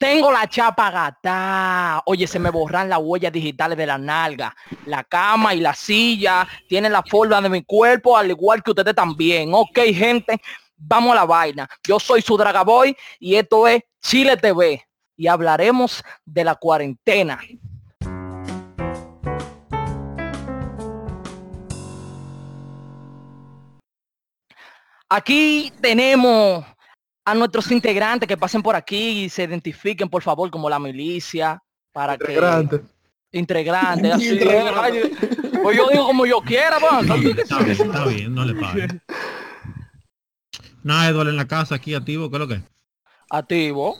Tengo la chapa gata. Oye, se me borran las huellas digitales de la nalga. La cama y la silla tienen la forma de mi cuerpo, al igual que ustedes también. Ok, gente, vamos a la vaina. Yo soy su Dragaboy y esto es Chile TV. Y hablaremos de la cuarentena. Aquí tenemos a nuestros integrantes que pasen por aquí y se identifiquen, por favor, como la milicia, para Integrante. que... Integrante. así, ay, pues yo digo como yo quiera, pues. Está bien, está bien, no le pague. Nada, Eduardo en la casa aquí activo, ¿qué es lo que? es? Activo.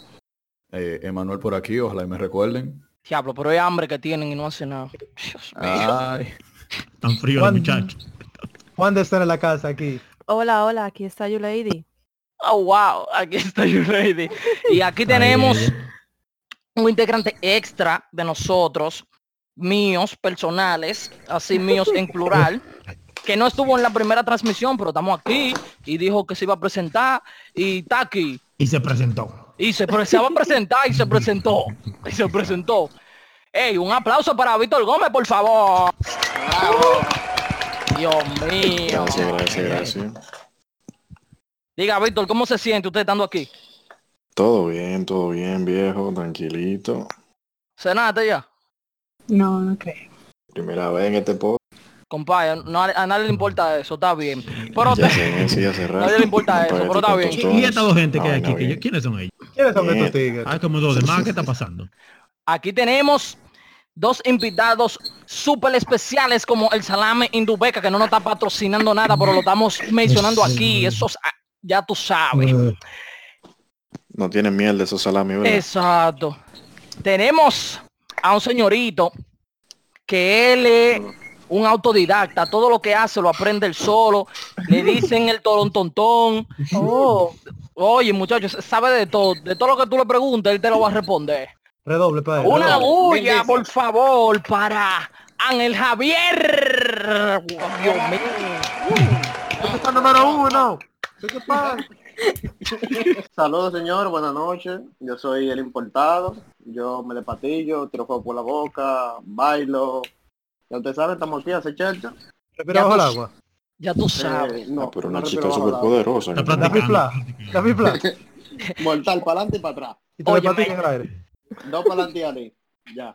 Eh, Emanuel por aquí, ojalá y me recuerden. Diablo, pero hay hambre que tienen y no hacen nada. Dios mío. Ay, Tan frío Juan- los muchachos. Juan de estar en la casa aquí. Hola, hola, aquí está You Lady. Oh, wow, aquí está You Lady. Y aquí tenemos un integrante extra de nosotros, míos, personales, así míos en plural, que no estuvo en la primera transmisión, pero estamos aquí y dijo que se iba a presentar y está aquí. Y se presentó. Y se, pre- se va a presentar y se presentó. Y se presentó. Ey, un aplauso para Víctor Gómez, por favor. Dios mío. Gracias, gracias, gracias. Diga, Víctor, ¿cómo se siente usted estando aquí? Todo bien, todo bien, viejo, tranquilito. ¿Cenaste ya? No, no creo. Primera vez en este podcast. Compadre, no, a nadie le importa eso, está bien. Pero Ya te- sé, sí, hace rato. nadie le importa eso, pero está bien. ¿Y, y estas dos gente que hay aquí? que-. ¿Quiénes son ellos? ¿Quiénes son Bien. estos tigres? Hay como dos demás, ¿qué está pasando? aquí tenemos dos invitados súper especiales como el salame Indubeca, que no nos está patrocinando nada, pero lo estamos mencionando aquí. Esos, ah, ya tú sabes. No tienen miel de esos salamis, ¿verdad? Exacto. Tenemos a un señorito que él es un autodidacta, todo lo que hace lo aprende él solo, le dicen el torontontón. Oh, oye muchachos, sabe de todo, de todo lo que tú le preguntes, él te lo va a responder. Redoble para él. Una redoble. bulla, por favor, para Ángel Javier. Dios mío. Número uno. ¿Qué pasa? Saludos señor, buenas noches. Yo soy el importado. Yo me le patillo, tiro fuego por la boca, bailo. Ya ustedes saben, estamos aquí hace chercha. Respira Ya bajo el tú- agua. Ya tú sabes. Eh, no, Ah, pero una chica súper poderosa. La pipla. La pipla. Mortal, para adelante y para atrás. Y te Oye, le patina me- en el aire. Dos para adelante y ahí. Ya.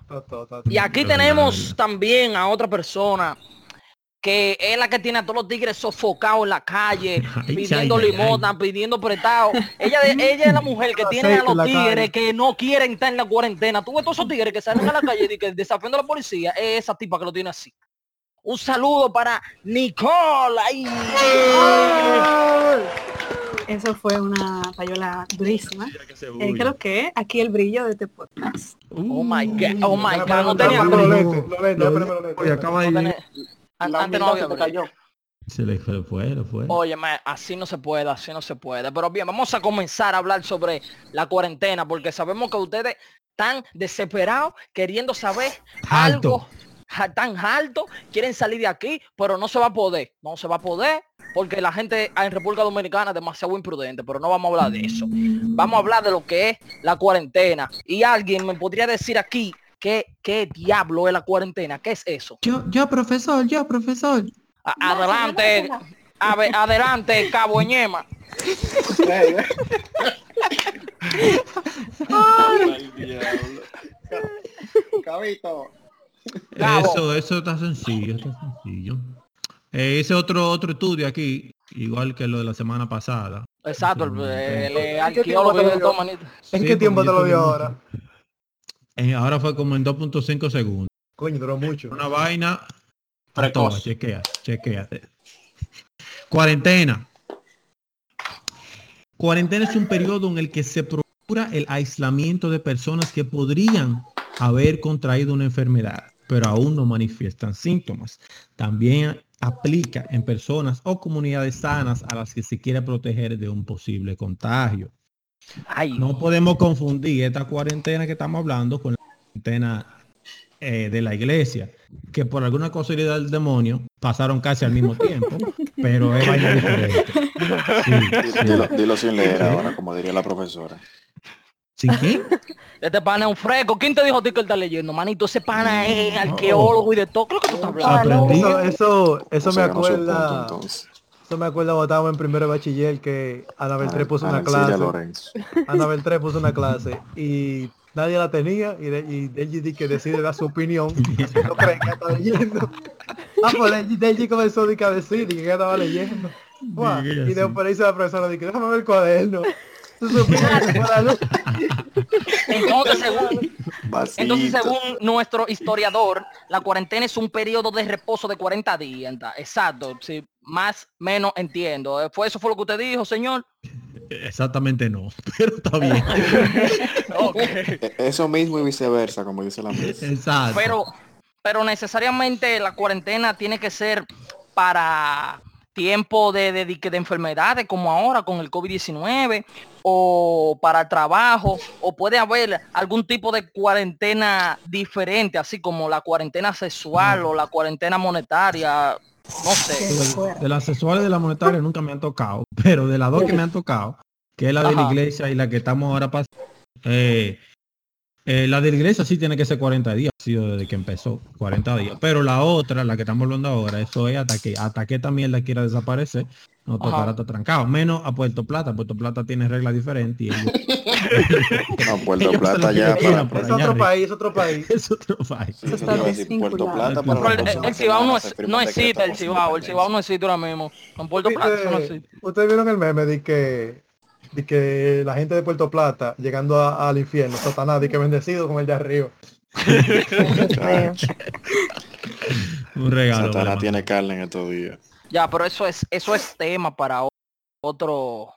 Y aquí tenemos también a otra persona que es la que tiene a todos los tigres sofocados en la calle, Ay, pidiendo limosna, pidiendo prestado. Ella, ella es la mujer que tiene a los tigres que no quieren estar en la cuarentena. Tú ves todos esos tigres que salen a la calle y que desafiando a la policía. Es esa tipa que lo tiene así. Un saludo para Nicole. Ay. Eso fue una payola durísima. Eh, creo que aquí el brillo de este podcast. Oh my God. Oh my God. No tenía... Antes no había cayó. Se le fue, fue, fue. Oye, así no se puede, así no se puede. Pero bien, vamos a comenzar a hablar sobre la cuarentena, porque sabemos que ustedes están desesperados queriendo saber Alto. algo tan alto, quieren salir de aquí, pero no se va a poder. No se va a poder porque la gente en República Dominicana es demasiado imprudente, pero no vamos a hablar de eso. Vamos a hablar de lo que es la cuarentena. Y alguien me podría decir aquí qué, qué diablo es la cuarentena, qué es eso. Yo, yo, profesor, yo, profesor. A- adelante, a ver, adelante, Cabo Ñema. Cabito. Cabo. Eso, eso está sencillo, está sencillo. Eh, hice otro otro estudio aquí, igual que lo de la semana pasada. Exacto, el, el, sí. el ¿En qué tiempo arqueólogo te lo tuve- ahora? Eh, ahora fue como en 2.5 segundos. Coño, duró mucho. Una vaina. Precoz. Toma, chequea, chequeate. Cuarentena. Cuarentena es un periodo en el que se procura el aislamiento de personas que podrían haber contraído una enfermedad, pero aún no manifiestan síntomas. También aplica en personas o comunidades sanas a las que se quiere proteger de un posible contagio. Ay, No podemos confundir esta cuarentena que estamos hablando con la cuarentena eh, de la iglesia, que por alguna casualidad del demonio pasaron casi al mismo tiempo, pero es vaina diferente. Sí, sí. Dilo, dilo sin leer ahora, como diría la profesora. ¿Sin qué? Este pana es un fresco. ¿Quién te dijo a ti que él está leyendo, manito? Ese pana es arqueólogo y de todo. Creo que tú estás hablando. Eso, eso, eso O sea, me acuerda. punto, Eso me acuerda cuando estábamos en primero de bachiller que Ana Beltré puso una Arancilla clase. Lorenzo. Ana Beltré puso una clase y nadie la tenía y, de, y que decide dar su opinión. No creen que está leyendo. Ah, pues Deji, Deji comenzó a decir que estaba leyendo. Buah, y después dice la profesora, que déjame ver el cuaderno. Entonces, según, entonces, según nuestro historiador, la cuarentena es un periodo de reposo de 40 días. Exacto. Sí, más menos entiendo. Eh, ¿Fue eso fue lo que usted dijo, señor? Exactamente no, pero está bien. Eso mismo y viceversa, como dice la mesa. Exacto. Pero, pero necesariamente la cuarentena tiene que ser para tiempo de, de, de- de enfermedades como ahora con el COVID-19 o para el trabajo o puede haber algún tipo de cuarentena diferente así como la cuarentena sexual o la cuarentena monetaria no sé. De, de las sexuales y de la monetaria nunca me han tocado, pero de las dos que me han tocado, que es la de la iglesia y la que estamos ahora pasando, eh, eh, la de la iglesia sí tiene que ser 40 días, ha sido desde que empezó, 40 días, pero la otra, la que estamos hablando ahora, eso es hasta que, hasta que esta mierda quiera desaparecer, Ajá. tocará estar trancado, menos a Puerto Plata, Puerto Plata tiene reglas diferentes y ellos- No, Puerto ellos Plata ya para, por Es allá otro arriba. país, es otro país. es otro país. Sí, Eso a decir, Puerto. Plata para Pero la el, el Cibao no, es- no existe el con Cibao el Cibao no existe ahora mismo en Puerto Plata eso no existe Ustedes vieron el meme de que, de que la gente de Puerto Plata llegando a- al infierno, Satanás, y que bendecido con el de arriba. Un regalo. Satanás tiene carne en estos días. Ya, pero eso es eso es tema para otro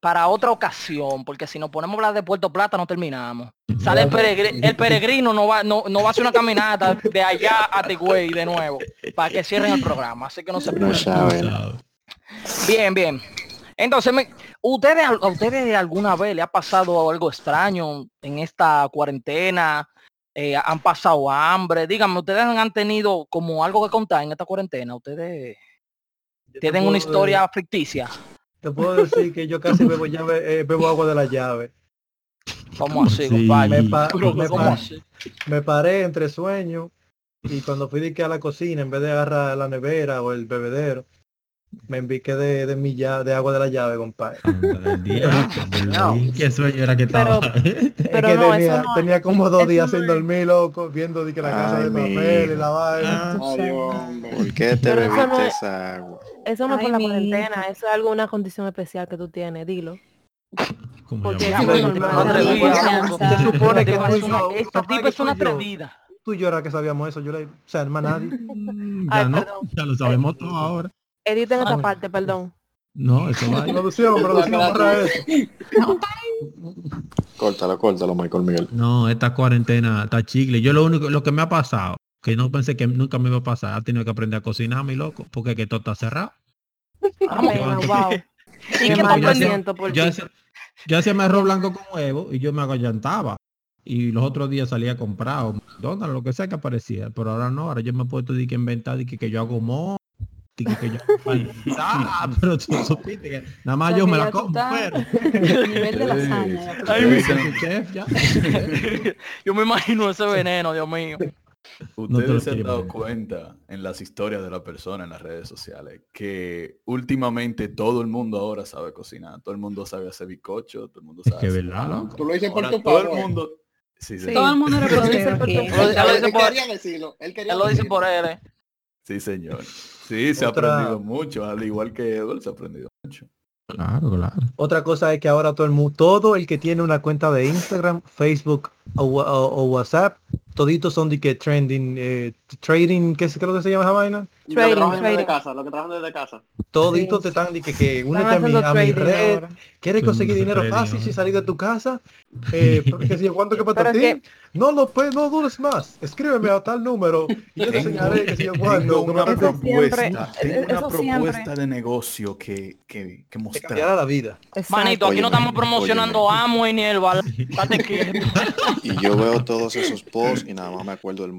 para otra ocasión, porque si nos ponemos a hablar de Puerto Plata no terminamos. Sale el, peregri- el peregrino no va no, no va a hacer una caminata de allá a Tigüey de nuevo para que cierren el programa, así que no se No puede. saben. Sabe. Bien, bien. Entonces, me, ¿ustedes, a ustedes alguna vez le ha pasado algo extraño en esta cuarentena? Eh, ¿Han pasado hambre? Díganme, ¿ustedes han tenido como algo que contar en esta cuarentena? ¿Ustedes tienen una historia ficticia? Te puedo decir que yo casi bebo, llave, eh, bebo agua de la llave. ¿Cómo así, Sí. compadre? Me, pa- Pero, me ¿cómo pa- así? me paré entre sueños y cuando fui de que a la cocina, en vez de agarrar la nevera o el bebedero, me enviqué de, de mi llave, de agua de la llave, compadre. ¿Qué sueño era que Pero- estaba? Es Pero que no, tenía, eso no- tenía como dos días sin es- dormir, loco, viendo de que la casa Ay, de papel y la vaina. Ah. ¿Por qué te Pero bebiste no es- esa agua? Eso no es por la cuarentena, eso es algo, una condición especial que tú tienes, dilo. ¿Cómo Porque es pero no, Se supone que Esta y es una- es atrevida. Tú y yo era que sabíamos eso, yo le, o sea, más nadie. Ya no, ya lo sabemos todo ahora. Editen esta Ah. parte, perdón. No, eso va. Producción, producción, borra eso. Córtalo, córtalo, Michael Miguel. No, esta cuarentena está chicle. Yo lo único, lo que me ha pasado, que no pensé que nunca me iba a pasar, ha tenido que aprender a cocinar, mi loco, porque que todo está cerrado. Amén, wow. ¿Y Qué yo siento por Yo hacía, yo hacía mi arroz blanco con huevo y yo me agallantaba. Y los otros días salía a comprar o McDonald's, lo que sea que aparecía. Pero ahora no, ahora yo me he puesto de que inventar de que, que yo hago mo, que, que yo. Ah, pero tú supiste que nada más sea, yo me la como, Nivel de lasaña. yo me imagino ese veneno, Dios mío. No Ustedes se han dado cuenta en las historias de la persona en las redes sociales que últimamente todo el mundo ahora sabe cocinar, todo el mundo sabe hacer bicocho, todo el mundo Es sabe que hacer verdad. Tú lo dices por tu todo el eh. mundo sí, sí, Sí. Todo el mundo dice por tu- Él lo- él lo dice por-. Él sí, señor. Sí, se Otra- ha aprendido mucho, al igual que Edward se ha aprendido mucho. Claro, claro. Otra cosa es que ahora todo el mundo, todo el que tiene una cuenta de Instagram, Facebook o, wa- o- o WhatsApp, toditos son de que trending, eh, trading, ¿qué es, qué es lo que se llama esa vaina? Lo que Trading, trabajan desde trading. casa, lo que trabajan desde casa. Toditos Sí. te están de que, que únete a mi, a mi trading red, ahora. quieres conseguir dinero trading fácil ahora. sin salir de tu casa, eh, qué sé yo, ¿cuánto que para ti? que- No, no, pues, no dudes más, escríbeme a tal número y yo te Tengo, enseñaré que sé yo tengo cuándo, una que Eso propuesta, siempre- tengo una propuesta siempre. de negocio que, que, que mostrar. cambiará la vida. Exacto. Manito, aquí no Óyeme, estamos promocionando amo ni el bal. Date quieto. Y yo veo todos esos posts y nada más me acuerdo del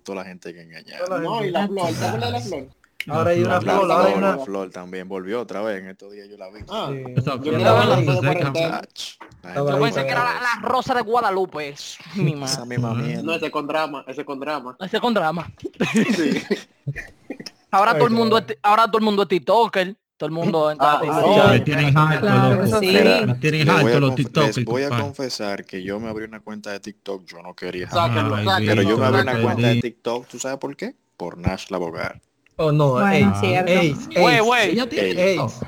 toda la gente que engañaba. No, y la flor, ¿te acuerdas de la flor? Ahora hay una flor. ahora hay Flor, una... la flor también volvió otra vez. En estos días yo la vi. Ah, Sí. Esa yo la Yo pensé que era la, la rosa de Guadalupe. es mi Esa madre. misma mierda. No, ese con drama, ese con drama. Ese con drama. Sí. Ahora Ay, todo el mundo, es, ahora todo el mundo es TikToker. Todo el mundo entra Ah, a sí. TikTok. Me tienen harto, Claro, loco. eso sí. Tienen los TikTok. les voy a confesar que yo me abrí una cuenta de TikTok, yo no quería jamás. Sáquenlo, Ay, sáquenlo. Pero yo me abrí una cuenta de TikTok, ¿tú sabes por qué? Por Nash la abogada. Oh, no, Bueno, Güey, güey. Ella tiene el tenemos-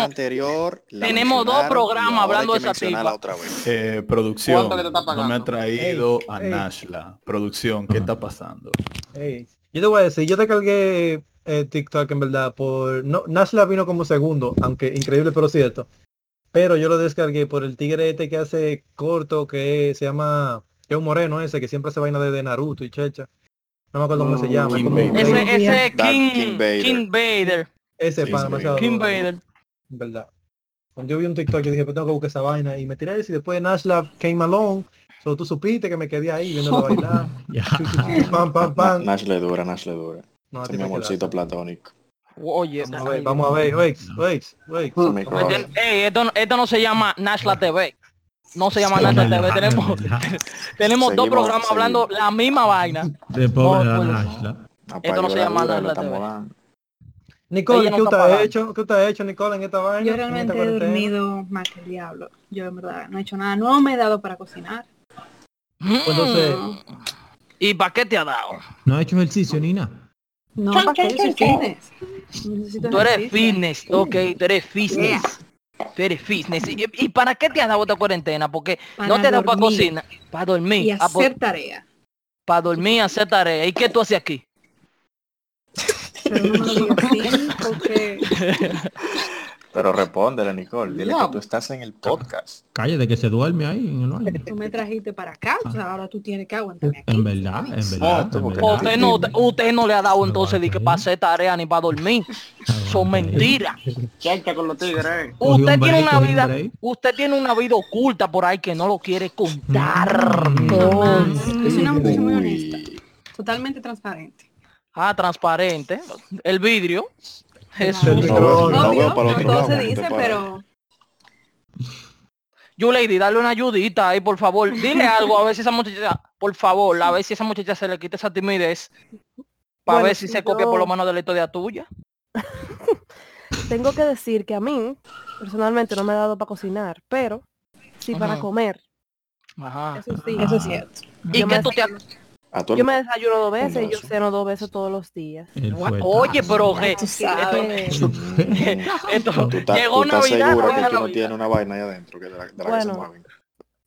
anterior tenemos dos programas hablando de esa tipa. otra vez. Eh, producción, ¿Cuánto que te está no me ha traído a ey. Nashla. Producción, ¿qué está pasando? ey. Yo te voy a decir, yo te cargué eh, TikTok en verdad por... No, Nashla vino como segundo, aunque increíble pero cierto. Pero yo lo descargué por el tigre este que hace corto, que se llama... Que es un moreno ese, que siempre hace vaina de, de Naruto y checha. No me acuerdo cómo se Mm, llama. King como-. Ese, ese King, King Vader. King Vader. Ese King pan King Vader. en verdad. Cuando yo vi un TikTok, yo dije, pues tengo que buscar esa vaina. Y me tiré ese y después Nashla came along. Solo tú supiste que me quedé ahí viéndolo bailar. Ya. pam, pam, pam. Nash le dura, Nash le dura. No, es mi amorcito platónico. Oye, Vamos a ver, vamos a ver, wait, wait, wait. Ey, esto, no- esto no se llama Nashla TV. No se llama Nashla TV. Tenemos, tenemos dos programas seguimos. hablando la misma vaina. De pobre pues, Nashla. Esto no se llama Dura, Nash lo la estamos TV. Nicole, ¿qué usted ha hecho? ¿Qué usted ha hecho, Nicole, en esta vaina? Yo en realmente he dormido más que el diablo. Yo en verdad no he hecho nada. No me he dado para cocinar. Pues entonces, Mm. ¿Y para qué te ha dado? No ha hecho ejercicio ni nada. No, ¿para qué? Yo soy fitness. Tú eres fitness, ok, tú eres fitness. Tú eres fitness. ¿Y, y para qué te has dado esta cuarentena? Porque no Para te da para cocinar. Para dormir. Y hacer tarea. para dormir, hacer tarea. ¿Y qué tú haces aquí? Pero no me lo digas porque Pero respóndele, Nicole. Dile que tú estás en el podcast. Cállate que se duerme ahí en el baño. tú me trajiste para acá. O sea, ahora tú tienes que aguantarme aquí. En verdad, en verdad. Ah, tú en porque- verdad. Usted no, usted no le ha dado entonces de que para ahí. hacer tarea ni para dormir. Son mentiras. Chacha con los tigres. eh. Usted tiene una vida, usted tiene una vida oculta por ahí que no lo quiere contar. Mm. Yo soy una mujer muy Uy. honesta. Totalmente transparente. Ah, transparente. El vidrio. Jesús. El No veo, micrófono. no Obvio, veo para el otro todo lado. se cuando dice, te paras. pero You lady, dale una ayudita ahí, por favor. Dile algo, a ver si esa muchacha, por favor, a ver si esa muchacha se le quita esa timidez. Para Bueno, ver si si se copia por lo menos de la historia tuya. Tengo que decir que a mí, personalmente, no me ha dado para cocinar, pero sí para Ajá. comer. Ajá. eso sí, eso es cierto. ¿Y Yo qué tú te Yo me desayuno dos veces y yo ceno dos veces todos los días. Oye, pero que esto, llegó Navidad, no que era tú no Navidad. tienes una vaina ahí adentro que de la, de la que se Bueno. mueven.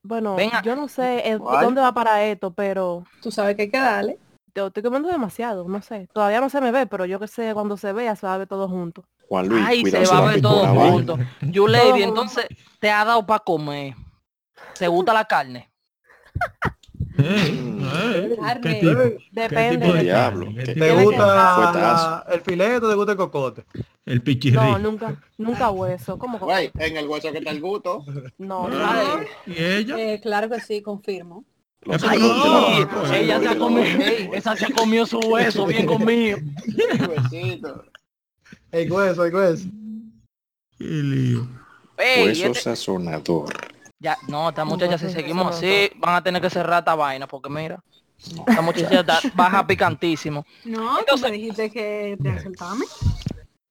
Bueno, Venga. yo no sé eh, dónde va para esto, pero Tú sabes que hay que darle. te estoy comiendo demasiado, no sé. Todavía no se me ve, pero yo que sé, cuando se vea se va a ver todo junto. Juan Luis, Ay, se va a ver todo junto. You Todo lady, entonces te ha dado para comer. ¿Te gusta la carne? ¿Qué tipo? ¿Qué Depende tipo de Diablo? ¿Qué ¿qué ¿Te gusta el filete o te gusta el cocote? El pichirri. No, nunca, nunca hueso. ¿Cómo? Güey, en el hueso que está el gusto. No, no. ¿Y ella? Eh, claro que sí, confirmo. Los Ay, no. ella se ha comido, esa se ha comido su hueso bien conmigo. Huesito. El hueso, el hueso. Qué lío. Ey, Hueso este- sazonador. Ya, no, esta muchacha, si eso seguimos no, así, van a tener que cerrar esta vaina, porque mira, esta muchacha está- baja picantísimo. No, Entonces- tú me dijiste que te asaltame.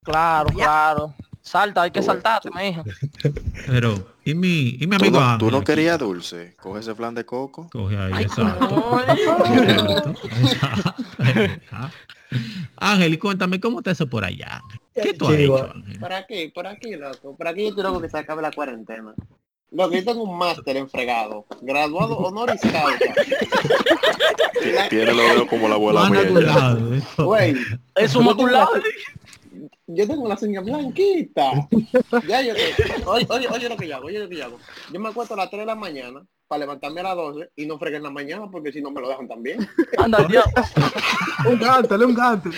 Claro, claro. Salta, hay que saltarte, mi hija. Pero, ¿y mi, y mi ¿Tú amigo no, tú no querías dulce? Coge ese flan de coco. Coge ahí, Ay, exacto. coño. Exacto, exacto. Ángel, y cuéntame, ¿cómo está eso por allá? ¿Qué tú has hecho, Ángel? Por aquí, por aquí, loco. Por aquí yo estoy loco que se acabe la cuarentena. Lo que yo tengo un máster en fregado. Graduado honoris causa. La- Tiene los dedos como la abuela mía. eso. Güey, Es un maculado. la- yo tengo la señal blanquita. Ya yo te- oye, oye, oye lo que yo hago, oye lo que yo hago. Yo me acuesto a las 3 de la mañana para levantarme a las 12 y no fregué en la mañana porque si no me lo dejan también. Anda, Dios. Un gante, un gante.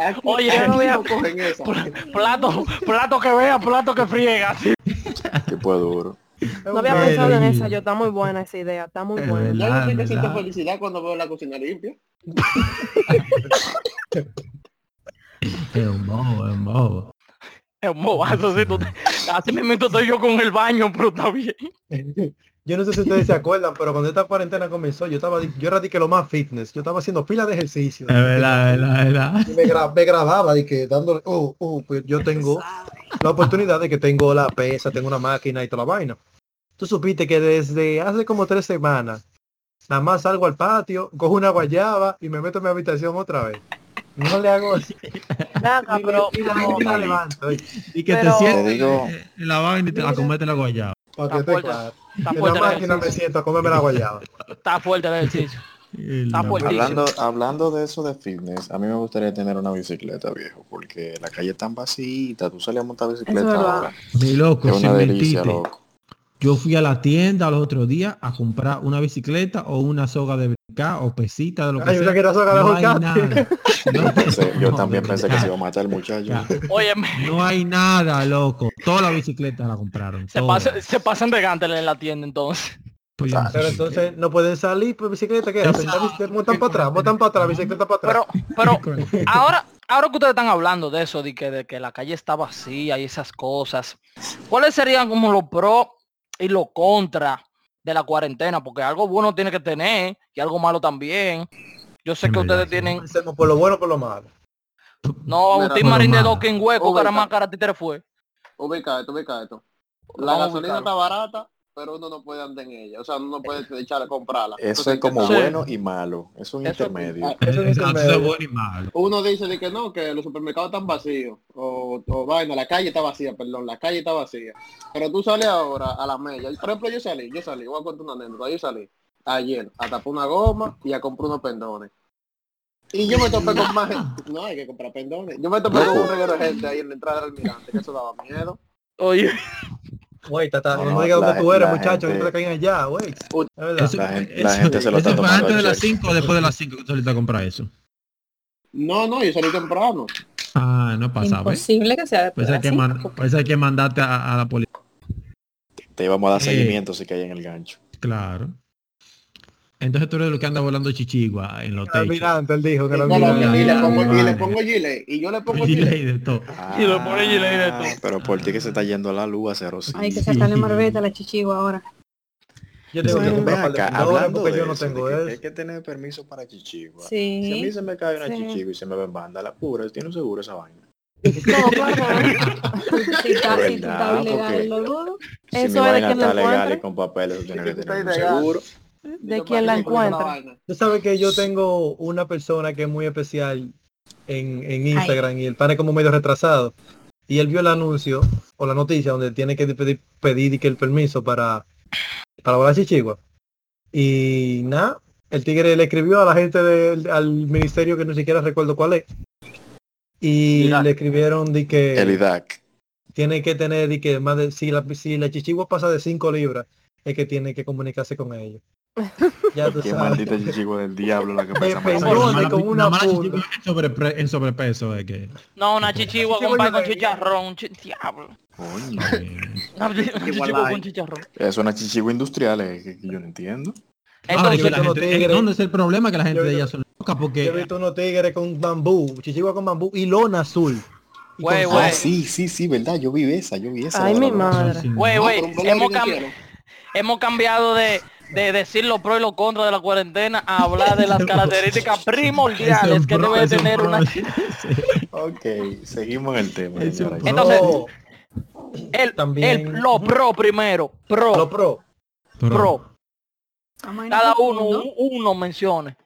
Aquí, Oye, no voy a- no cogen esa. Plato, plato que vea, plato que friega. sí. Tipo duro. No había pensado en esa, yo está muy buena esa idea, está muy buena. Yo no siento felicidad cuando veo la cocina limpia. Es un bobo, es un bobo. Es un bobazo, sí, tú te- así mismo estoy yo con el baño, pero está bien. Yo no sé si ustedes se acuerdan, pero cuando esta cuarentena comenzó, yo estaba, yo era de que lo más fitness, yo estaba haciendo pila de ejercicio. Es verdad, es verdad, es verdad. Y me, gra- me grababa de que dándole, oh, oh, pues yo tengo la oportunidad de que tengo la pesa, tengo una máquina y toda la vaina. Tú supiste que desde hace como tres semanas, nada más salgo al patio, cojo una guayaba y me meto en mi habitación otra vez. No le hago así. Ni- pero. Y que Pero- te sientes digo- en la vaina y te la comete la guayaba. Para que Está fuerte, claro. está En fuerte la el máquina me siento a comerme la guayaba. Está fuerte el ejercicio. Está. Hablando, hablando de eso de fitness, a mí me gustaría tener una bicicleta, viejo, porque la calle es tan vacita, tú sales a montar bicicleta ahora. Mi loco, Es sin una delicia, mentirte. loco. Yo fui a la tienda los otros días a comprar una bicicleta o una soga de brincar o pesita de lo que Ay, yo sea. pensé que era soga de no hay aguacate. nada. No, Pensé- yo no, también de pensé que se iba a matar el muchacho. Ya. Óyeme, No hay nada, loco. Toda la bicicleta la compraron. se, todas. pasa- se pasan de gánteles en la tienda entonces. Pues sé Pero entonces no pueden salir por bicicleta, ¿qué hacen? Montan para atrás, montan para atrás, bicicleta para atrás. Pero, pero ahora, ahora que ustedes están hablando de eso, de que, de que la calle está vacía y esas cosas, ¿cuáles serían como los pros y los contras de la cuarentena? Porque algo bueno tiene que tener y algo malo también. Yo sé En que verdad, ustedes sí. tienen, Hacemos por lo bueno por lo malo. no, Mira, lo marín de malo. dos que en hueco, cara más cara títere fue. Ubica esto, ubica esto. La gasolina está barata, pero uno no puede andar en ella. O sea, uno no puede echar a comprarla. Eso Entonces, es como bueno y malo. Es un Eso- intermedio. Ah, Eso es Exacto, intermedio. bueno y malo. Uno dice de que no, que los supermercados están vacíos. O, o vaina, la calle está vacía, perdón, la calle está vacía. Pero tú sales ahora a la media. Por ejemplo, yo salí, yo salí, voy a contar una anécdota. Yo salí ayer a tapar una goma y a comprar unos pendones. Y yo me topé con más gente. No, hay que comprar pendones. Yo me topé con un reguero de gente ahí en la entrada del almirante, que eso daba miedo. Oye, Güey, tata, No, no, no, digas dónde tú eres, muchacho, que gente- te caen allá, güey. Eso, La gente- eso- la gente se lo está tomando antes de las cheque. 5 o después de las 5 que tú ahorita compras eso. No, no, yo salí temprano. Ah, no pasa, ¿ves? Imposible que sea después Pues de hay las que, man- pues hay que mandarte a, a la policía. Te íbamos a dar Eh. seguimiento si cae en el gancho. Claro. Entonces tú eres lo que anda volando chichigua en los El techos. él dijo que No, no, y le pongo, y le pongo gilet. Y yo le pongo Y gilet. ley de todo. Y lo pone y le Ah, Pero por ti que se está yendo la luz a cero sí. Hay que sacarle marbeta a la chichigua ahora. Yo tengo que comprar Ven de acá, hablando porque de yo no de tengo que eso. hay que tener permiso para chichigua. Sí. Si a mí se me cae una Sí. chichigua y se me va en banda, la cura, tiene un seguro esa vaina. No, claro. si está, si tú estás ilegal, lo dudo. Si Eso mi es de lo está legal y con papeles, tiene que tener un seguro. De quien la encuentra. Tú sabes que yo tengo una persona que es muy especial en, en Instagram y el pan es como medio retrasado. Y él vio el anuncio o la noticia donde tiene que pedir, pedir y que el permiso para, para volar chichigua. Y nada, el tigre le escribió a la gente del al ministerio que no siquiera recuerdo cuál es. Y le escribieron de que El IDAC. tiene que tener de que más de si la si la chichigua pasa de 5 libras es que tiene que comunicarse con ellos. Ya tú Qué sabes. maldita chichigua del diablo la que pesa más. más con una chichigua en, en sobrepeso es que no, una chichigua con pan con chicharrón, chi- diablo. Coño. Una, una chichigua con chicharrón. Es una chichigua industrial, eh, que, que yo no entiendo. Entonces, que la yo gente, tengo ¿en tigres. ¿dónde es el problema? Que la gente Yo de he ellas son locas Yo he porque visto unos tigres con bambú, chichigua con bambú y lona azul. Y Güey, con- güey. Ah, sí, sí, sí, verdad, yo vi esa, yo vi esa. Ay, mi madre. Un problema hemos, cam- hemos cambiado de, de decir los pros y los contras de la cuarentena a hablar de las características primordiales que pro- debe tener pro- una... Ok, seguimos en el tema. Entonces, El, También- el- lo pro primero, pro, lo pro. pro. Cada uno, un- uno mencione.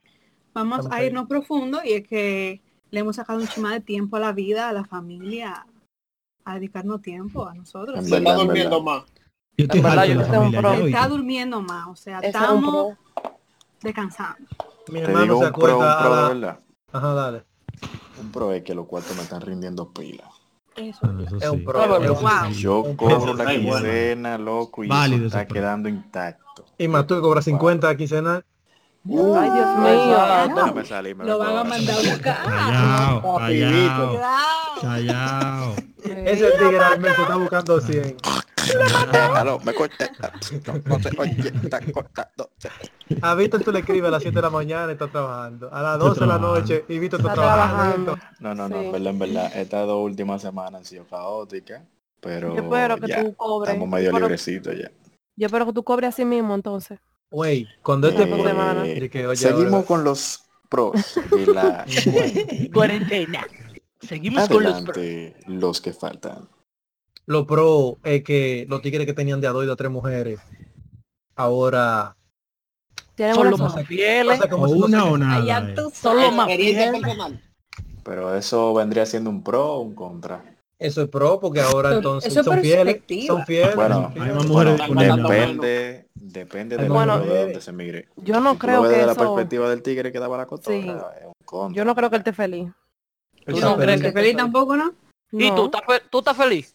Vamos a irnos profundo y es que le hemos sacado un chima de tiempo a la vida, a la familia, a dedicarnos tiempo a nosotros. Se está durmiendo más. Yo estoy verdad, yo la tengo un pro. Está durmiendo más, o sea, un estamos descansando. Mi Te hermano se un pro, un acuerda a pro de la... verdad. Ajá, dale. Un pro es que los cuartos me están rindiendo pila. Eso. Bueno, eso Es un sí. pro. Eso es un- Wow. Yo Un cobro la quincena, loco, y Válido está quedando intacto. Y más tú que cobras 50 quincenal. Ay, Dios Ay, mío. santo. Déjame salir, me Lo van a mandar a buscar. Callao, callao, callao. Ese tigre al mes se está buscando 100. Me no, oye, cortando. A Víctor tú le escribes a las 7 de la mañana y está trabajando. A las 12 de la noche y Víctor está, Está trabajando. trabajando. No, no, no, Sí. en verdad, en verdad. Estas dos últimas semanas han sido caóticas, pero Yo espero que ya, tú cobres. estamos medio librecitos ya. Yo espero que tú cobres así mismo entonces. Güey, cuando este. Eh, Dije que, oye, seguimos ahora- con los pros de la Cuarentena. Seguimos con los... adelante los que faltan. Lo pro es que los tigres que tenían de a dos y de a tres mujeres, ahora... Tienen Son los más fieles. o una o nada. Son los más fieles. Pero eso vendría siendo un pro o un contra. Eso es pro porque ahora entonces eso son fieles. Son fieles. Bueno, son Hay fieles. más mujeres Bueno. Depende, depende del Bueno, de donde se migre. Yo no Si creo que de la eso. perspectiva del tigre que daba la cotorra, Sí. es un contra. Yo no creo que él esté feliz. ¿Tú no crees que- feliz tampoco, ¿no? ¿Y No, tú estás, tú estás feliz?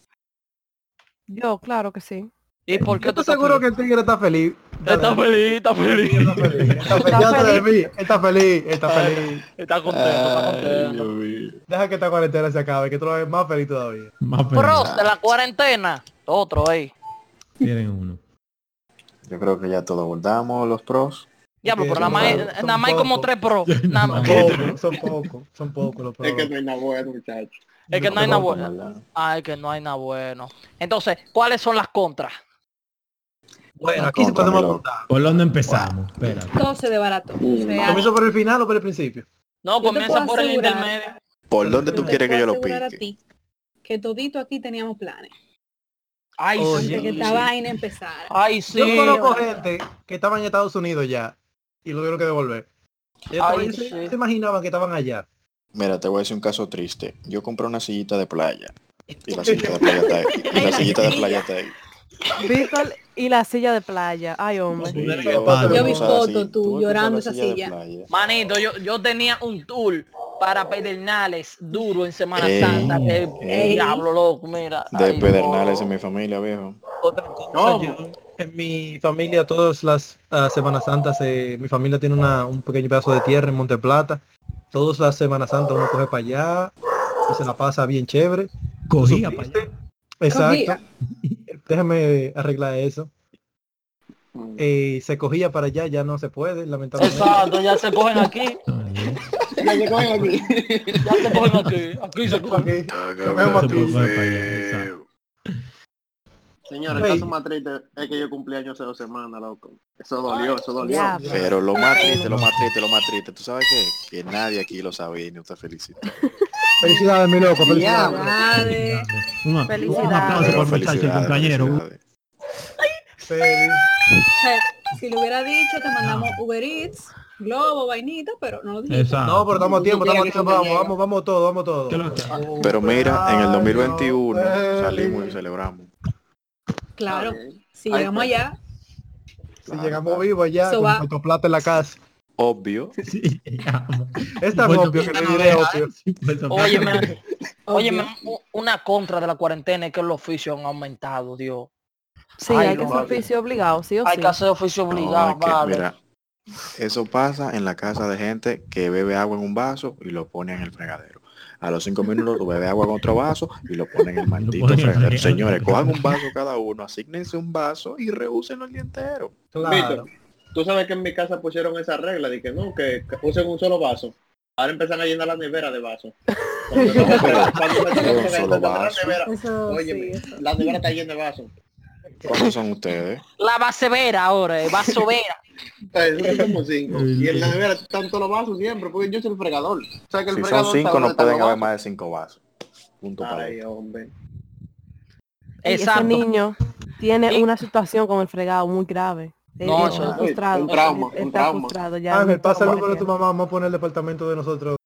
Yo, claro que sí. ¿Y por qué Yo tú estoy seguro que el tigre está feliz. Está feliz, está feliz. Está feliz. Está feliz. Ya te vi. Está feliz. Está feliz. Está contento, está contento. Deja que esta cuarentena se acabe, que tú lo ves más feliz todavía. Más feliz. Pros de la cuarentena. Otro, ey. Tienen uno. Yo creo que ya todo abordamos los pros. Diablo, pero nada más, nada más hay como tres pros. Son pocos, son pocos los Es que pros. no hay nada bueno, muchacho. Es que no hay nada bueno. Ay, que no hay nada bueno. Entonces, ¿cuáles son las contras? Bueno, aquí se Contra, podemos apuntar. ¿Por dónde empezamos? Espérate. Todo se desbarató. O sea, ¿Comienzo por el final o por el principio? No, comienza por el intermedio. ¿Por dónde tú quieres que yo lo pique? ti que todito aquí teníamos planes. Ay, Oye, sí. Que esta vaina empezara. Ay, sí. Yo conozco gente que estaba en Estados Unidos ya y lo tuvieron que devolver. Ellos Ay, sí. se imaginaban que estaban allá. Mira, te voy a decir un caso triste. Yo compré una sillita de playa. Y la sillita de playa está ahí. Y la sillita de playa está ahí. Víctor y la silla de playa. Ay, hombre. Sí, Yo yo, vi silla- tú llorando esa silla. Manito, yo, yo tenía un tour para Pedernales duro en Semana Ey, Santa. Que ey. diablo loco, mira. De Ay, Pedernales no. en mi familia, viejo. Otra cosa, ¿Cómo? yo- en mi familia, todas las ah, Semanas Santas, eh, mi familia tiene una, un pequeño pedazo de tierra en Monte Plata. Todas las Semanas Santas uno coge para allá y se la pasa bien chévere. Cogía para allá. Exacto. Déjame arreglar eso. Mm. Eh, se cogía para allá, ya no se puede, lamentablemente. Exacto, ya se cogen aquí. Ya se cogen aquí. Ya se cogen aquí. Aquí se cogen. Aquí. Coger para allá, exacto. Señor, el Ey. caso más triste es que yo cumplí años hace dos semanas, loco. Eso dolió, eso dolió. Ya. Pero lo más triste, lo más triste, lo más triste, ¿tú sabes qué? Que nadie aquí lo sabe y no te felicita. Felicidades, mi loco, Ya, felicidades. madre. Un, un Felicidades. aplauso por felicidades, compañero. felicidades. Si lo hubiera dicho, te mandamos Uber Eats, Globo, vainita, pero no lo dijiste. Exacto. No, pero estamos a tiempo, estamos a tiempo, vamos, vamos, vamos todo, vamos todo. ¿Qué es lo que- Pero mira, en el Ay, 2021 no, salimos y celebramos. Claro. Si Ahí llegamos está. allá, Si llegamos vivos allá, So con va- nuestro plata en la casa. Obvio. Sí. Es tan obvio que no diré deja, obvio. Óyeme, óyeme, obvio. u- una contra de la cuarentena es que los oficios han aumentado, Dios. Sí, Ay, hay que no, hacer vale. oficio obligado, sí o Hay sí. que hacer oficio No, obligado, es que, vale. mira, eso pasa en la casa de gente que bebe agua en un vaso y lo pone en el fregadero. A los cinco minutos tú bebe agua en otro vaso y lo pone en el maldito ponen fregadero. Señores, cojan un vaso cada uno, asígnense un vaso y reúsenlo el día entero. Claro. Víctor, tú sabes que en mi casa pusieron esa regla de que no, que que usen un solo vaso. Ahora empiezan a llenar la nevera de vasos. Cuando cuando la nevera, sí, eso. la nevera está llena de vasos. ¿Cuántos son ustedes? La vasevera ahora, eh, son como cinco. Y en la nevera están todos los vasos siempre, porque yo soy el fregador. O sea que el Si son fregador cinco sabe no pueden haber más de cinco vasos. Punto para Ay, eso. hombre. Y ese Exacto. niño tiene Y- una situación con el fregado muy grave. No, está eso- frustrado. un trauma, un está trauma. frustrado ya. Ángel, no pasa número de tu mamá, vamos a poner el departamento de nosotros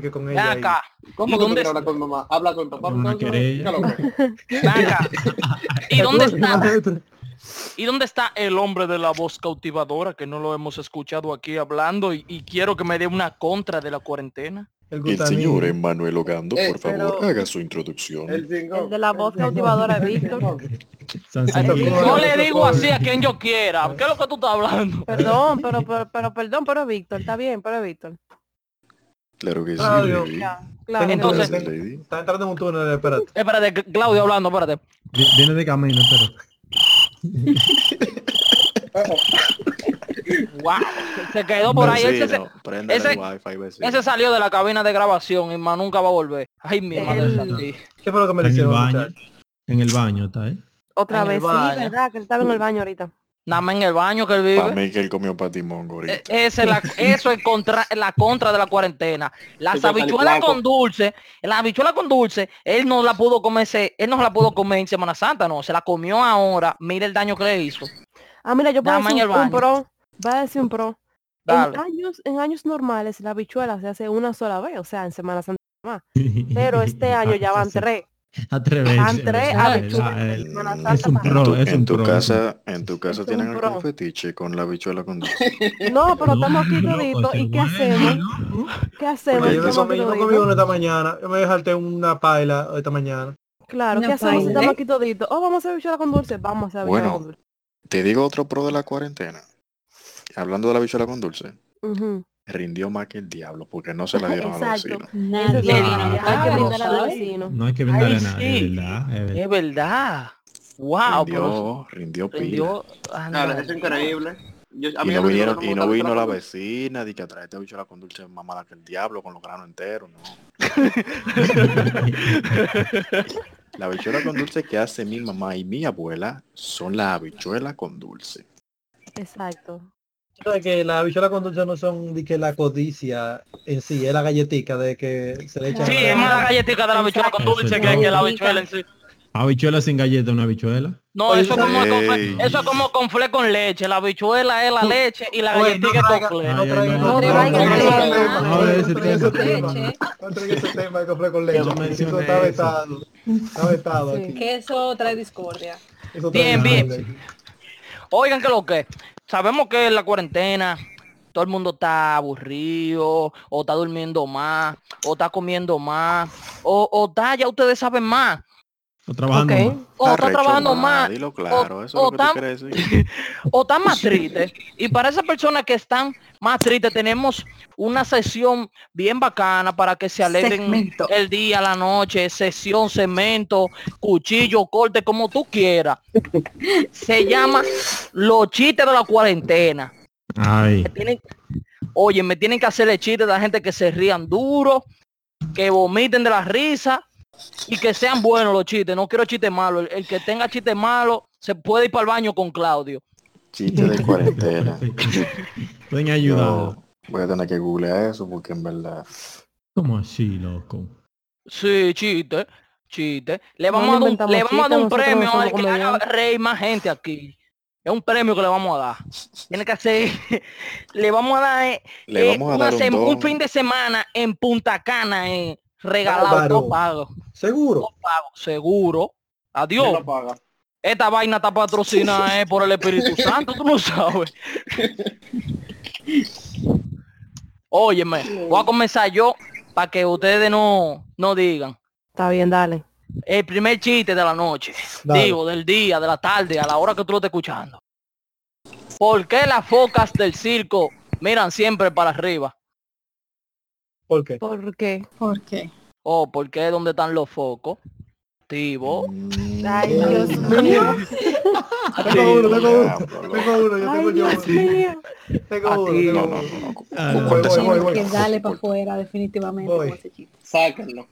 que con ella. ¿Cómo ¿Y tú dónde hablar con mamá? Habla con papá. ¿Y dónde está? ¿Y dónde está el hombre de la voz cautivadora que no lo hemos escuchado aquí hablando y, y quiero que me dé una contra de la cuarentena? El señor Emanuel Ogando, Eh, por favor, pero- haga su introducción. El de la voz cautivadora de Víctor. Yo le digo así a quien yo quiera. ¿Qué es lo que tú estás hablando? Perdón, pero, pero, pero perdón, pero Víctor, está bien, pero Víctor. Claro que sí, Claro. Lady. Claro. Entonces-. Está entrando en un túnel, espérate. Espérate, Claudio hablando, espérate. Vi- Viene de camino, pero. Wow. Se quedó por ahí. Ese, se- Vecino, préndele ese- wifi, ese salió de la cabina de grabación y más nunca va a volver. Ay, mi madre El- santa. ¿Qué fue lo que me en el baño. En el baño está, ¿eh? Otra En vez, sí, verdad, que él estaba en el baño ahorita. Nada más en el baño que él Para vive. mí que él comió patimongo Eh, ahorita. esa es la- eso es contra, la contra de la cuarentena. Las habichuelas con dulce, la habichuela con dulce, él no la pudo comerse, él no la pudo comer en Semana Santa, no, se la comió ahora. Mira el daño que le hizo. Ah, mira, yo puedo en decir el un, pro. Voy a decir un pro. En años, en años normales la habichuela se hace una sola vez, o sea, en Semana Santa más. Pero este año ya van tres. A tres veces. Van tres ¿verdad? habichuelas en el- Semana Es un pro, en tu casa, en tu casa tienen algún pro. fetiche con la habichuela con dulce. No, pero estamos aquí toditos. ¿Y qué hacemos? ¿Qué hacemos? Yo comí, uno esta mañana. Yo me dejaste una paila esta mañana. Claro, ¿qué hacemos estamos aquí toditos? Oh, vamos a hacer habichuela con dulce. Vamos a hacer habichuela Bueno. con dulce. Te digo otro pro de la cuarentena. Hablando de la habichuela con dulce. Rindió más que el diablo porque no se la dieron a los Exacto. vecinos. Nadie. hay que a los vecinos. No hay que brindarle Ay, a nadie, sí. ¿verdad? Es verdad. Es verdad. Wow, pero rindió, rindió ah, no. Claro, es increíble. Yo- a Y mí no, vinieron, y vino la habichuela vecina de que traete habichuela con dulce mamada que el diablo con los granos enteros, no. La habichuela con dulce que hace mi mamá y mi abuela son las habichuelas con dulce. Exacto. Sabes que las habichuelas con dulce no son de que la codicia en sí, es la galletica de que se le echa. Sí, es más la galletita de la habichuela con Exacto. dulce que, que la habichuela en sí. Habichuela sin galleta, una habichuela. No, eso es como, con- eso es como con fle con leche. La habichuela es la leche y la galletita es con fle. no Ay, ay, traiga- no, no no traiga traiga ese tema. de de con leche. Eso está vetado. Está vetado Sí. aquí. Que eso trae discordia. Bien, bien. Oigan que lo que sabemos que en la cuarentena todo el mundo está aburrido, o está durmiendo más, o está comiendo más, o, o está, ya ustedes saben más, O trabajando Ok. más. o está trabajando más, Dilo claro, eso o es lo que tú tan- quieres decir. o están más tristes. Y para esas personas que están más tristes, tenemos una sesión bien bacana para que se alegren Segmento. el día, la noche, sesión, cemento, cuchillo, corte, como tú quieras. Se llama Los chistes de la cuarentena. Ay. Me tienen, oye, me tienen que hacerle chistes de la gente que se rían duro, que vomiten de la risa y que sean buenos los chistes. No quiero chistes malos. El, el que tenga chistes malos se puede ir para el baño con Claudio. Chiste de cuarentena. Pueden ayudar. Yo voy a tener que googlear eso porque en verdad. ¿Cómo así, loco? Sí, chiste, chiste. Le No vamos, a, dar le vamos a dar un premio al que haga reír más gente aquí. Es un premio que le vamos a dar. Tiene que hacer, le vamos a dar, eh, Le eh, vamos a una dar un fin de semana en Punta Cana, eh, regalado, pago, Seguro. pago, seguro. ¿Quién Adiós. paga? Esta vaina está patrocinada eh, por el Espíritu Santo, tú no sabes. Óyeme, voy a comenzar yo para que ustedes no, no digan. Está bien, dale. El primer chiste de la noche, Dale. digo, del día, de la tarde, a la hora que tú lo estés escuchando. ¿Por qué las focas del circo miran siempre para arriba? ¿Por qué? ¿Por qué? ¿Por qué? Oh, ¿por qué? ¿Dónde están los focos? Tibo. Mm, Ay, Dios mío. Tengo uno, tengo uno. Tengo uno, yo Ay, tengo yo Dios uno. mío. Tengo uno, tengo No, uno. que darle para afuera definitivamente. Sáquenlo.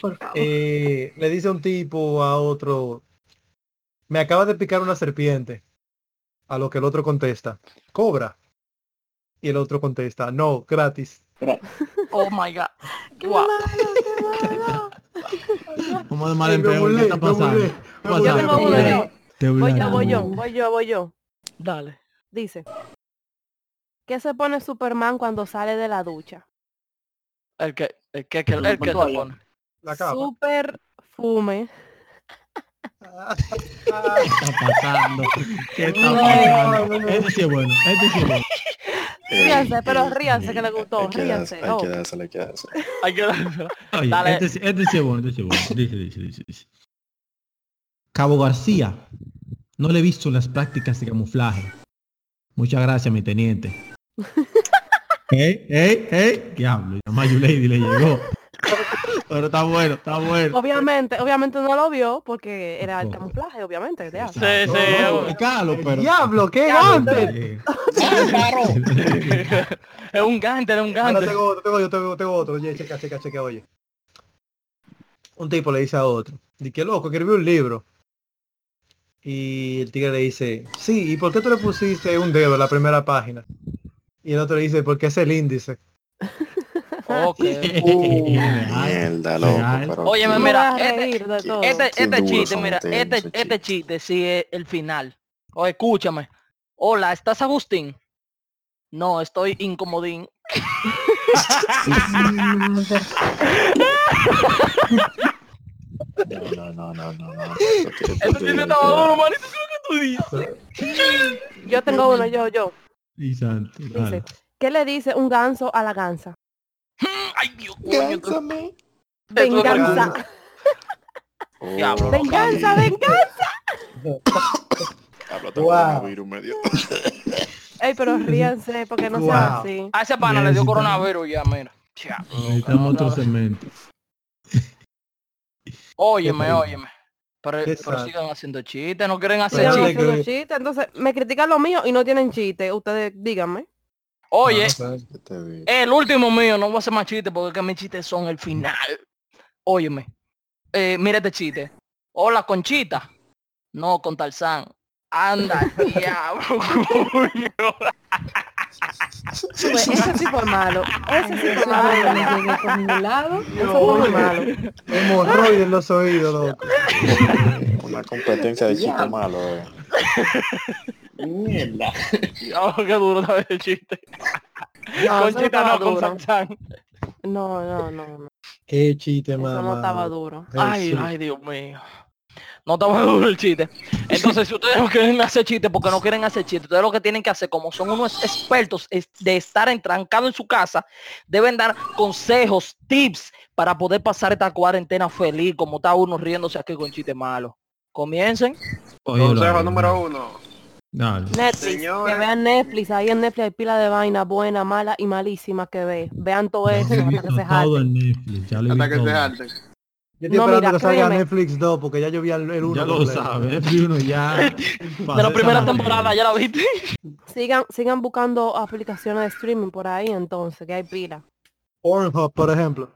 Por favor. Eh, le dice un tipo a otro, me acaba de picar una serpiente. A lo que el otro contesta, cobra. Y el otro contesta, no, gratis. Oh my god. Qué Wow. malo, qué malo. ¿Cómo de mal en peor? ¿Qué está pasando? Yo tengo uno yo. Te Voy yo, voy yo, voy yo, voy yo. Dale. Dice. ¿Qué se pone Superman cuando sale de la ducha? El que, el que, el que, el que se pone. La capa. Super fume. ¿Qué está pasando? ¿Qué está No, pasando? no, no. Este sí es bueno. Este sí es bueno. Ríanse, pero ríanse que le gustó. Ríanse. hay que Oh. dársela, hay que dársela. Hay que dársela. Oye, Dale. este, este sí es bueno, este sí es bueno. Dice, dice, dice, dice. Cabo García. No le he visto las prácticas de camuflaje. Muchas gracias, mi teniente. ey, ey, ey, diablo, ya Mayulady le llegó. Pero está bueno, está bueno. Obviamente, obviamente no lo vio porque era el camuflaje, obviamente. Sí, sí. No, no, explícalo, pero... Diablo, qué. Eh, Es un gante, es un Ahora gante. tengo otro, tengo yo, tengo, tengo otro. Oye, checa, checa, checa, oye. Un tipo le dice a otro, di que loco, escribió un libro. Y el tigre le dice, sí, ¿y por qué tú le pusiste un dedo en la primera página? Y el otro le dice, porque es el índice. Ok. Mierda, loco. Pero Oye, mira, este, este, este chiste, mira, este, este chiste sí es el final. O escúchame. Hola, ¿estás Agustín? No, estoy incomodín. no, no, no, no, no. Ese chiste estaba duro, manito. ¿Qué es lo que tú dices? Yo tengo uno, yo, yo. Y santo, Dice. ¿qué le dice un ganso a la gansa? Ay, Dios Gánzame. Venganza. Oh, Diablo, Venganza, venganza. Tengo Wow. coronavirus, me dio. Ey, pero ríanse porque no Wow. sea así. A ese pana le dio coronavirus ya, mira. Ya. Necesitamos otro cemento. Óyeme, óyeme. Pero, pero sigan haciendo chistes, no quieren hacer chistes. chistes, entonces me critican lo mío y no tienen chiste. Ustedes díganme. Oye, el último mío, no voy a hacer más chistes porque es que mis chistes son el final. Óyeme. Eh, mira este chiste. Hola, Conchita. No, con Tarzán. Anda, diablo. Pues, ese sí fue malo. Ese sí fue malo. llegué por ningún lado. Eso fue muy malo. Hemorroides en los oídos, loco. Una competencia de chiste malo, eh. Mierda. Diablo, qué duro está ese chiste. No, eso no Conchita no, con. Tarzán. No, no, no, no. Qué chiste, Eso más. no estaba duro. Ay, ay, Dios mío. No estaba duro el chiste. Entonces, si ustedes no quieren hacer chistes porque no quieren hacer chistes, ustedes lo que tienen que hacer, como son unos expertos es- de estar entrancado en su casa, deben dar consejos, tips para poder pasar esta cuarentena feliz, como está uno riéndose aquí con chistes malos. Comiencen. Consejo número uno. Dale. Netflix, Señores. que vean Netflix, ahí en Netflix hay pila de vaina buena, mala y malísima que ve. Vean todo eso hasta que se todo jalen. en Netflix. Ya lo Hasta que visto se todo. harten. Yo estoy No, esperando mira, que salga créeme. Netflix 2 porque ya yo vi el 1. Ya lo sabes, Netflix uno ya. De la primera temporada, ¿ya la viste? Sigan, sigan buscando aplicaciones de streaming por ahí entonces, que hay pila. Pornhub, por ejemplo.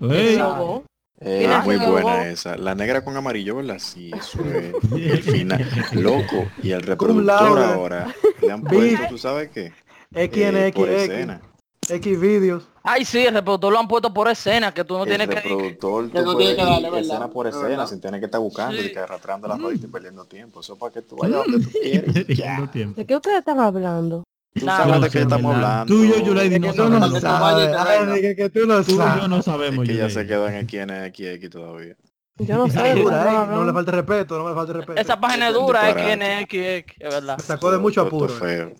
Ey, Logo. Eh, muy buena robó. esa. La negra con amarillo, ¿verdad? Sí, eso es el final. Loco. Y el reproductor ahora le han puesto, ¿tú sabes qué? Eh, por XNX, escena. X videos. Ay, sí, el reproductor lo han puesto por escena, que tú no el tienes que... reproductor Que tú no puedes que darle, ir ¿verdad? escena por Es escena verdad. sin tener que estar buscando Sí. y que arrastrando las rodillas y perdiendo tiempo. Eso para que tú vayas donde tú quieres. ¿De qué ustedes están hablando? Tú Nah, sabes no de qué estamos hablando. Tú y yo, Yulady, Es no tú no sabemos. Sabes. nigga, que tú no Tú y yo sabes. no sabemos. que ya se quedó en XNXX todavía. Yo no sé. Dura, No le falta respeto, no le falta respeto. Esa página es dura, es. XNXX, es verdad. Me sacó de mucho apuro. feo.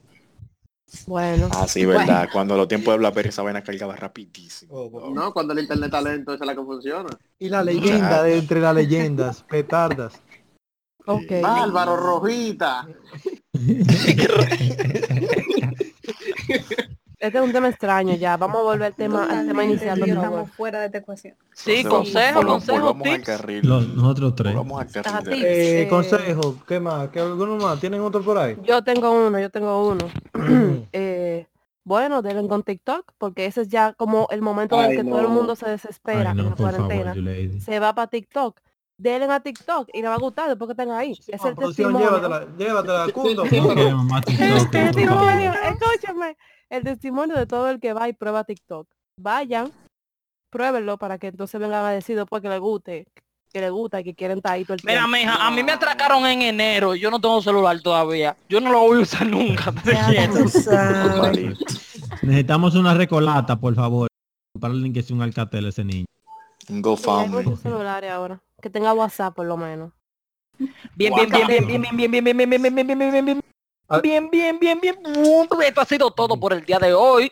Bueno. Ah, sí, verdad. Cuando los tiempos de Blackberry esa vaina cargaba rapidísimo. Oh, oh. No, cuando el internet está lento, esa es la que funciona. Y la leyenda de entre las leyendas, petardas. Ok. Bárbaro, Rojita. Este es un tema extraño ya. Vamos a volver al tema, al tema inicial, Yo favor. estamos fuera de esta ecuación. Sí, Entonces, consejo, consejo, tips. Los- nosotros tres. Eh, Eh, consejo, ¿qué más? ¿Qué alguno más? ¿Tienen otro por ahí? Yo tengo uno, yo tengo uno. eh, bueno, denle con TikTok, porque ese es ya como el momento en el Ay, que todo el no. mundo se desespera Ay, en no, la por favor, cuarentena. Yulady. se va para TikTok. Denle a TikTok y le va a gustar después que estén ahí. es el producción, testimonio. llévatela, llévatela. Sí, No favor. escúchame. El testimonio de todo el que va y prueba TikTok. Vayan, pruébenlo para que entonces vengan a decir después que les guste, que les gusta y que quieren estar ahí todo el Mira, tiempo. mija, a mí me atracaron en enero. Yo no tengo celular todavía. Yo no lo voy a usar nunca. Necesitamos una recolata, por favor. Para el que sea un alcatel ese niño. GoFundMe. celulares ahora. Que tenga WhatsApp por lo menos. Bien, bien, bien, bien, bien, bien, bien, bien, bien, bien, bien, bien, bien, bien, bien, bien. Ah. Bien, bien, bien, bien. Esto ha sido todo por el día de hoy.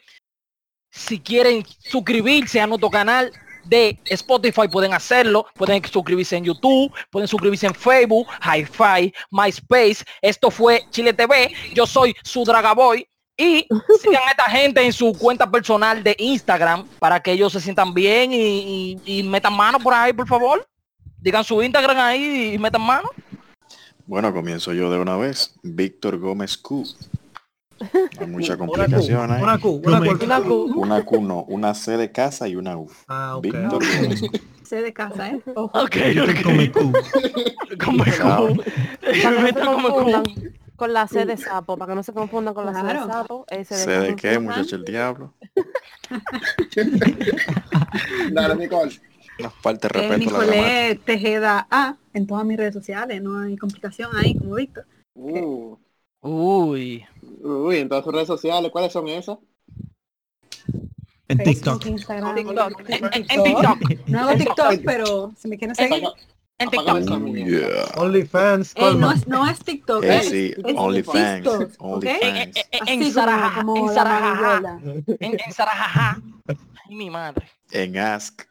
Si quieren suscribirse a nuestro canal de Spotify pueden hacerlo, pueden suscribirse en YouTube, pueden suscribirse en Facebook, Hi-Fi, MySpace. Esto fue Chile TV. Yo soy su Dragaboy. Y sigan a esta gente en su cuenta personal de Instagram para que ellos se sientan bien y, y- y metan mano por ahí, por favor. Digan su Instagram ahí y metan mano. Bueno, comienzo yo de una vez. Víctor Gómez Q. Hay mucha complicación ahí. Una Q, una Q. Una Q. Una Q no, una C de casa y una U. Ah, ok. Víctor Gómez Q. Sé de casa, ¿eh? Ojo. Ok, Come Q. Como el confundan culo. con la C de sapo, para que no se confundan con la C de sapo. ese ¿C de qué, muchacho el diablo? Dale, Nicole. De Eh, respeto a la. Nicolé Tejeda A en todas mis redes sociales, no hay complicación ahí como Víctor. Uh, Uy. uy, entonces redes sociales, ¿cuáles son esas? En Facebook, TikTok. Instagram, TikTok. En, en- en TikTok. No hago TikTok, pero si me quieren seguir. En TikTok. Oh, yeah. OnlyFans, no es, no es TikTok, Eh, sí, OnlyFans. En, en como- Sarajaja, en Sarajaja, en, en Sarajaja. Ay, mi madre. En Ask.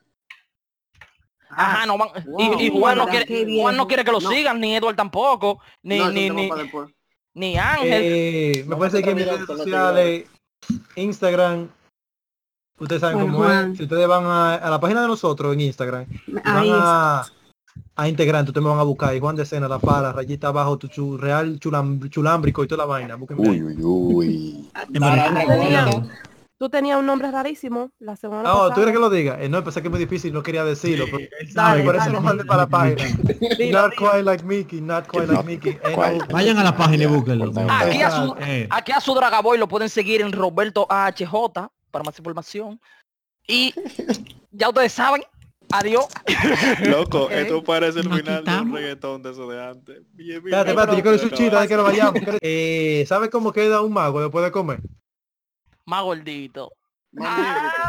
Ajá, no van. Y, y Wow. Juan, no quiere. Juan no quiere que lo No. sigan, ni Edward tampoco, ni, No, ni, ni, para ni Ángel. Eh, me parece que mis redes sociales, Instagram, ustedes saben Bueno, cómo Juan. es. Si ustedes van a, a la página de nosotros en Instagram, van a, a integrantes, ustedes me van a buscar. Y Juan de Sena, La Pala, rayita abajo, tu chu- real chulam- chulámbrico y toda la vaina. Búsquenme. Uy, uy, uy. Tú tenías un nombre rarísimo la semana No, ¿tú pasada. quieres que lo diga? Eh, no, pensé que es muy difícil, no quería decirlo. Pero, Dale, por eso lo mandé para la página. not quite like Mickey, not quite like Mickey. Eh, Vayan a la página y búsquenlo. Aquí a su, Eh, aquí a su Dragaboy lo pueden seguir en Roberto AHJ para más información. Y ya ustedes saben, adiós. Loco, Ok. esto parece el Nos final de un reggaetón de eso de antes. Bien, bien, Espérate, espérate, yo quiero su chita, hay que lo vayamos. Eh, ¿Sabe cómo queda un mago después de comer? Más gordito. Magnífico.